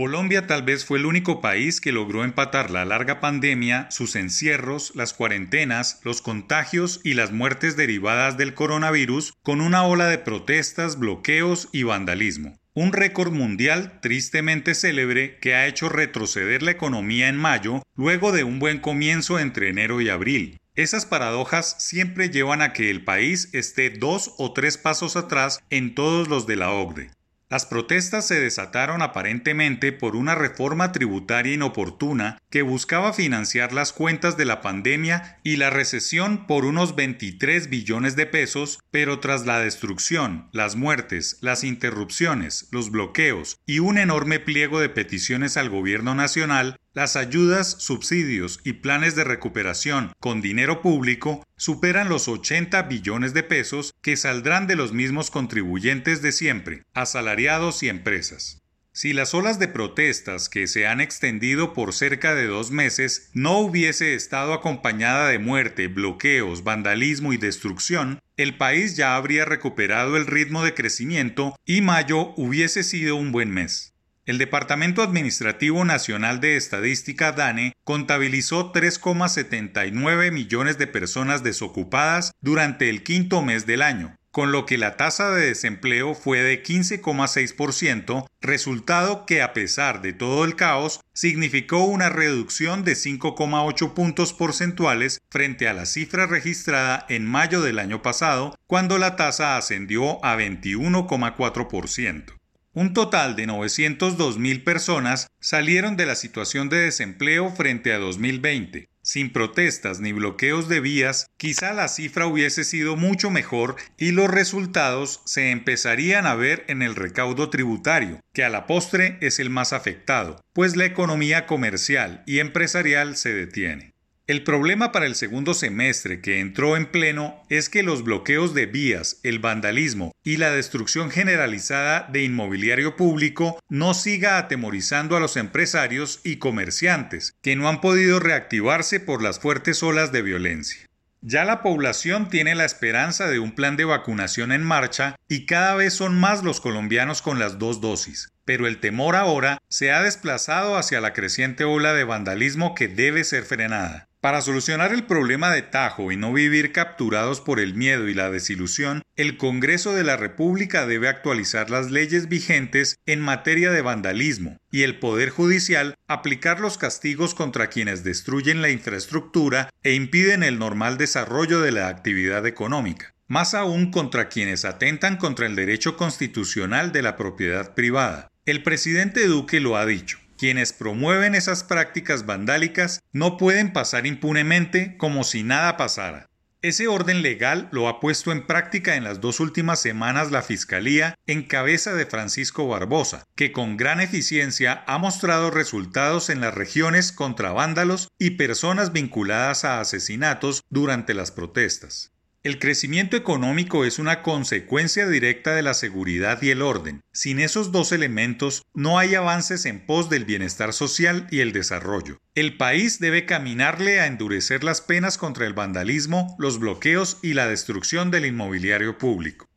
Colombia tal vez fue el único país que logró empatar la larga pandemia, sus encierros, las cuarentenas, los contagios y las muertes derivadas del coronavirus con una ola de protestas, bloqueos y vandalismo. Un récord mundial tristemente célebre que ha hecho retroceder la economía en mayo luego de un buen comienzo entre enero y abril. Esas paradojas siempre llevan a que el país esté dos o tres pasos atrás en todos los de la OCDE. Las protestas se desataron aparentemente por una reforma tributaria inoportuna que buscaba financiar las cuentas de la pandemia y la recesión por unos 23 billones de pesos, pero tras la destrucción, las muertes, las interrupciones, los bloqueos y un enorme pliego de peticiones al gobierno nacional, las ayudas, subsidios y planes de recuperación con dinero público superan los 80 billones de pesos que saldrán de los mismos contribuyentes de siempre, asalariados y empresas. Si las olas de protestas que se han extendido por cerca de dos meses no hubiese estado acompañada de muerte, bloqueos, vandalismo y destrucción, el país ya habría recuperado el ritmo de crecimiento y mayo hubiese sido un buen mes. El Departamento Administrativo Nacional de Estadística DANE contabilizó 3,79 millones de personas desocupadas durante el quinto mes del año, con lo que la tasa de desempleo fue de 15,6%, resultado que a pesar de todo el caos significó una reducción de 5,8 puntos porcentuales frente a la cifra registrada en mayo del año pasado, cuando la tasa ascendió a 21,4%. Un total de 902 mil personas salieron de la situación de desempleo frente a 2020. Sin protestas ni bloqueos de vías, quizá la cifra hubiese sido mucho mejor y los resultados se empezarían a ver en el recaudo tributario, que a la postre es el más afectado, pues la economía comercial y empresarial se detiene. El problema para el segundo semestre que entró en pleno es que los bloqueos de vías, el vandalismo y la destrucción generalizada de inmobiliario público no siga atemorizando a los empresarios y comerciantes, que no han podido reactivarse por las fuertes olas de violencia. Ya la población tiene la esperanza de un plan de vacunación en marcha y cada vez son más los colombianos con las dos dosis, pero el temor ahora se ha desplazado hacia la creciente ola de vandalismo que debe ser frenada. Para solucionar el problema de Tajo y no vivir capturados por el miedo y la desilusión, el Congreso de la República debe actualizar las leyes vigentes en materia de vandalismo y el Poder Judicial aplicar los castigos contra quienes destruyen la infraestructura e impiden el normal desarrollo de la actividad económica más aún contra quienes atentan contra el derecho constitucional de la propiedad privada. El presidente Duque lo ha dicho. Quienes promueven esas prácticas vandálicas no pueden pasar impunemente como si nada pasara. Ese orden legal lo ha puesto en práctica en las dos últimas semanas la Fiscalía en cabeza de Francisco Barbosa, que con gran eficiencia ha mostrado resultados en las regiones contra vándalos y personas vinculadas a asesinatos durante las protestas. El crecimiento económico es una consecuencia directa de la seguridad y el orden. Sin esos dos elementos no hay avances en pos del bienestar social y el desarrollo. El país debe caminarle a endurecer las penas contra el vandalismo, los bloqueos y la destrucción del inmobiliario público.